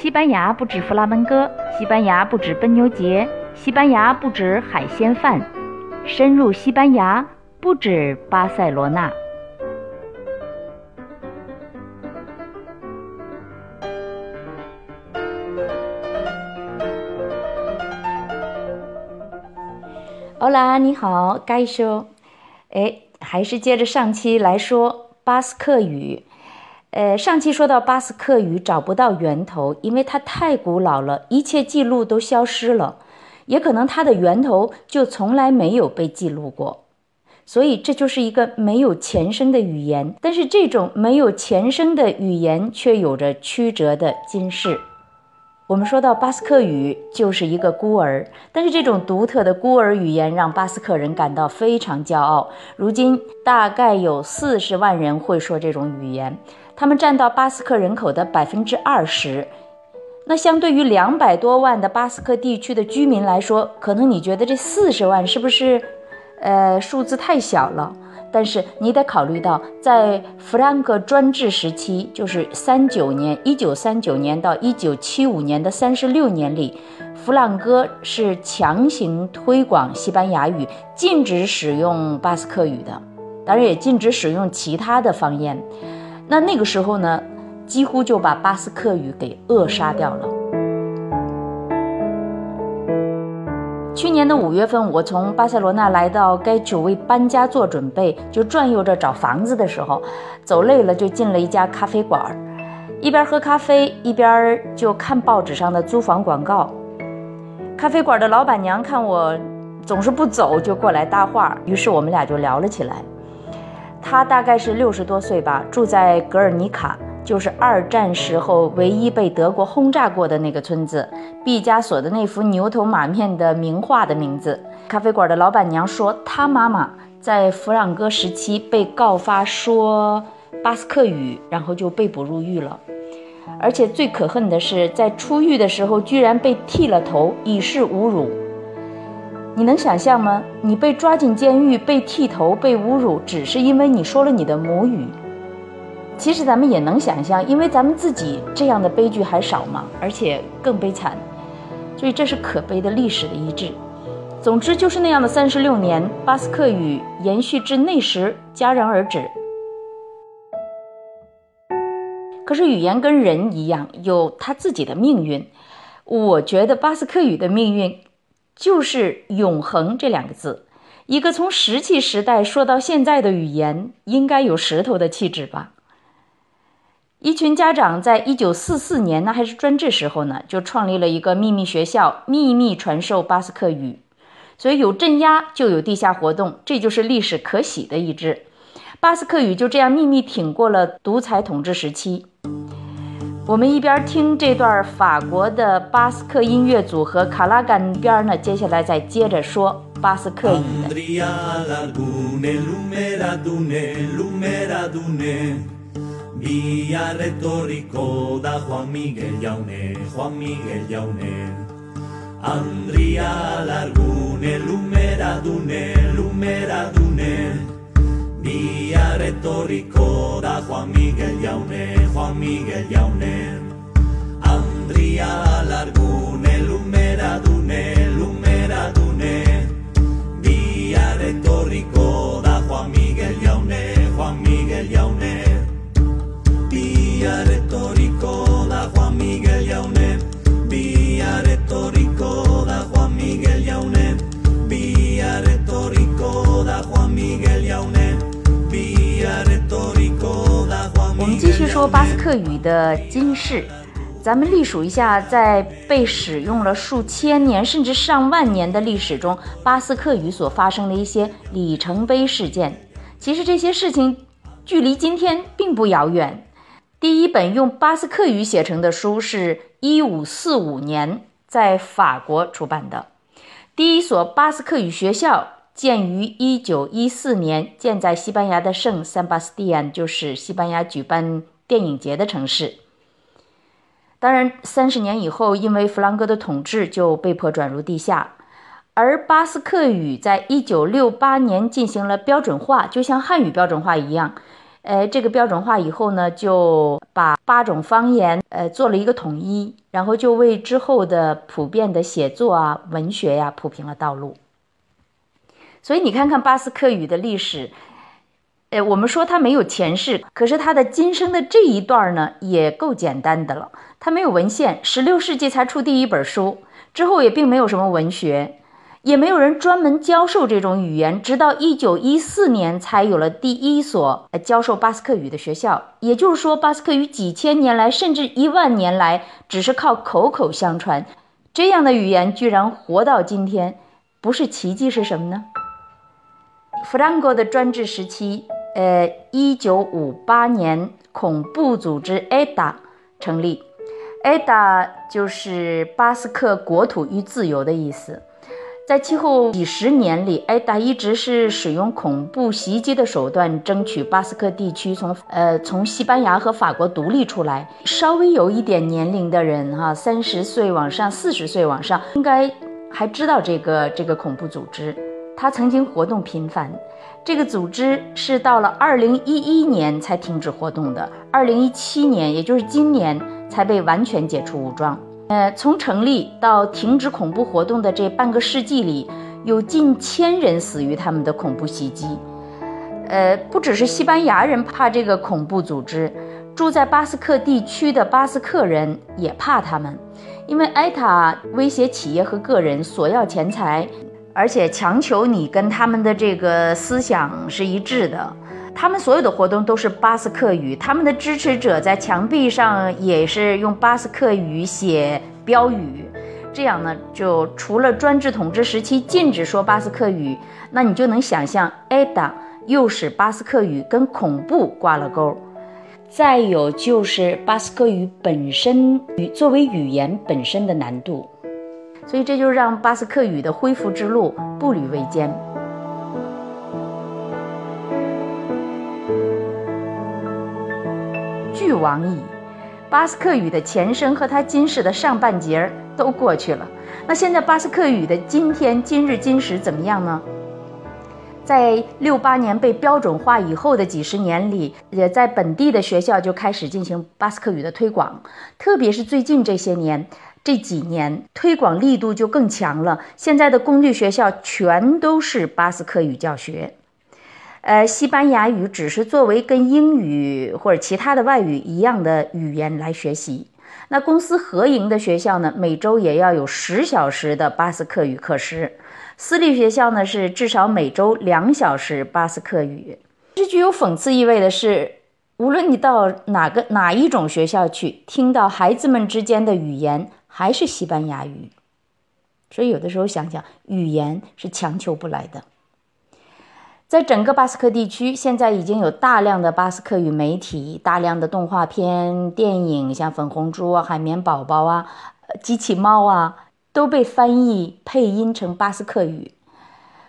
西班牙不止弗拉门戈，西班牙不止奔牛节，西班牙不止海鲜饭，深入西班牙不止巴塞罗那。欧拉，你好，该说，哎，还是接着上期来说巴斯克语。呃，上期说到巴斯克语找不到源头，因为它太古老了，一切记录都消失了，也可能它的源头就从来没有被记录过，所以这就是一个没有前身的语言。但是这种没有前身的语言却有着曲折的今世。我们说到巴斯克语就是一个孤儿，但是这种独特的孤儿语言让巴斯克人感到非常骄傲。如今大概有四十万人会说这种语言，他们占到巴斯克人口的百分之二十。那相对于两百多万的巴斯克地区的居民来说，可能你觉得这四十万是不是，呃，数字太小了？但是你得考虑到，在弗兰克专制时期，就是三九年（一九三九年到一九七五年的三十六年里），弗朗哥是强行推广西班牙语，禁止使用巴斯克语的，当然也禁止使用其他的方言。那那个时候呢，几乎就把巴斯克语给扼杀掉了。去年的五月份，我从巴塞罗那来到该区为搬家做准备，就转悠着找房子的时候，走累了就进了一家咖啡馆，一边喝咖啡一边就看报纸上的租房广告。咖啡馆的老板娘看我总是不走，就过来搭话，于是我们俩就聊了起来。她大概是六十多岁吧，住在格尔尼卡。就是二战时候唯一被德国轰炸过的那个村子，毕加索的那幅牛头马面的名画的名字。咖啡馆的老板娘说，她妈妈在弗朗哥时期被告发说巴斯克语，然后就被捕入狱了。而且最可恨的是，在出狱的时候居然被剃了头，以示侮辱。你能想象吗？你被抓进监狱，被剃头，被侮辱，只是因为你说了你的母语。其实咱们也能想象，因为咱们自己这样的悲剧还少吗？而且更悲惨，所以这是可悲的历史的遗志。总之就是那样的三十六年，巴斯克语延续至那时戛然而止。可是语言跟人一样，有它自己的命运。我觉得巴斯克语的命运就是永恒这两个字。一个从石器时代说到现在的语言，应该有石头的气质吧。一群家长在一九四四年，那还是专制时候呢，就创立了一个秘密学校，秘密传授巴斯克语。所以有镇压，就有地下活动，这就是历史可喜的一支。巴斯克语就这样秘密挺过了独裁统治时期。我们一边听这段法国的巴斯克音乐组合卡拉干边呢，接下来再接着说巴斯克语。Retórico da Juan Miguel Yaune, Juan Miguel Yaune. Andria Largune, Lumera Dune, Lumera Dune. Retórico da Juan Miguel Yaune, Juan Miguel Yaune. Andria Largune, 我们继续说巴斯克语的今世，咱们历数一下，在被使用了数千年甚至上万年的历史中，巴斯克语所发生的一些里程碑事件。其实这些事情距离今天并不遥远。第一本用巴斯克语写成的书是1545年在法国出版的。第一所巴斯克语学校建于1914年，建在西班牙的圣塞巴斯蒂安，就是西班牙举办电影节的城市。当然，三十年以后，因为弗朗哥的统治，就被迫转入地下。而巴斯克语在1968年进行了标准化，就像汉语标准化一样。呃，这个标准化以后呢，就把八种方言呃做了一个统一，然后就为之后的普遍的写作啊、文学呀铺平了道路。所以你看看巴斯克语的历史，呃，我们说它没有前世，可是它的今生的这一段呢，也够简单的了。它没有文献，十六世纪才出第一本书，之后也并没有什么文学，也没有人专门教授这种语言，直到一九一四年才有了第一所教授巴斯克语的学校。也就是说，巴斯克语几千年来，甚至一万年来，只是靠口口相传。这样的语言居然活到今天，不是奇迹是什么呢？弗朗哥的专制时期，呃，一九五八年，恐怖组织 ETA 成立，ETA 就是巴斯克国土与自由的意思。在其后几十年里，ETA 一直是使用恐怖袭击的手段，争取巴斯克地区从呃从西班牙和法国独立出来。稍微有一点年龄的人，哈，三十岁往上、四十岁往上，应该还知道这个这个恐怖组织。他曾经活动频繁，这个组织是到了二零一一年才停止活动的，二零一七年，也就是今年才被完全解除武装。呃，从成立到停止恐怖活动的这半个世纪里，有近千人死于他们的恐怖袭击。呃，不只是西班牙人怕这个恐怖组织，住在巴斯克地区的巴斯克人也怕他们，因为埃塔威胁企业和个人，索要钱财。而且强求你跟他们的这个思想是一致的，他们所有的活动都是巴斯克语，他们的支持者在墙壁上也是用巴斯克语写标语，这样呢，就除了专制统治时期禁止说巴斯克语，那你就能想象，ETA 又使巴斯克语跟恐怖挂了钩。再有就是巴斯克语本身语作为语言本身的难度。所以这就让巴斯克语的恢复之路步履维艰。俱往矣，巴斯克语的前身和它今世的上半截儿都过去了。那现在巴斯克语的今天、今日今时怎么样呢？在六八年被标准化以后的几十年里，也在本地的学校就开始进行巴斯克语的推广，特别是最近这些年。这几年推广力度就更强了。现在的公立学校全都是巴斯克语教学，呃，西班牙语只是作为跟英语或者其他的外语一样的语言来学习。那公司合营的学校呢，每周也要有十小时的巴斯克语课时；私立学校呢，是至少每周两小时巴斯克语。这具有讽刺意味的是，无论你到哪个哪一种学校去，听到孩子们之间的语言。还是西班牙语，所以有的时候想想，语言是强求不来的。在整个巴斯克地区，现在已经有大量的巴斯克语媒体，大量的动画片、电影，像《粉红猪》啊、《海绵宝宝》啊、《机器猫》啊，都被翻译配音成巴斯克语。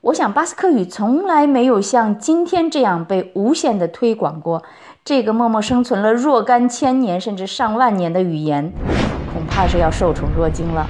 我想，巴斯克语从来没有像今天这样被无限的推广过。这个默默生存了若干千年甚至上万年的语言。恐怕是要受宠若惊了。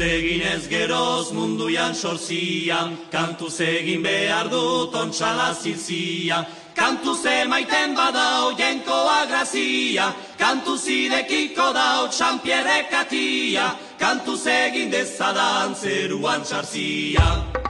egin ez geroz munduan sorzian, kantu egin behar dut ontsala zizia, kantu ze maiten badao jenkoa grazia, kantu zidekiko dao txampierrekatia, kantu egin dezadan zeruan txarzia. Kantu egin dezadan zeruan txarzia.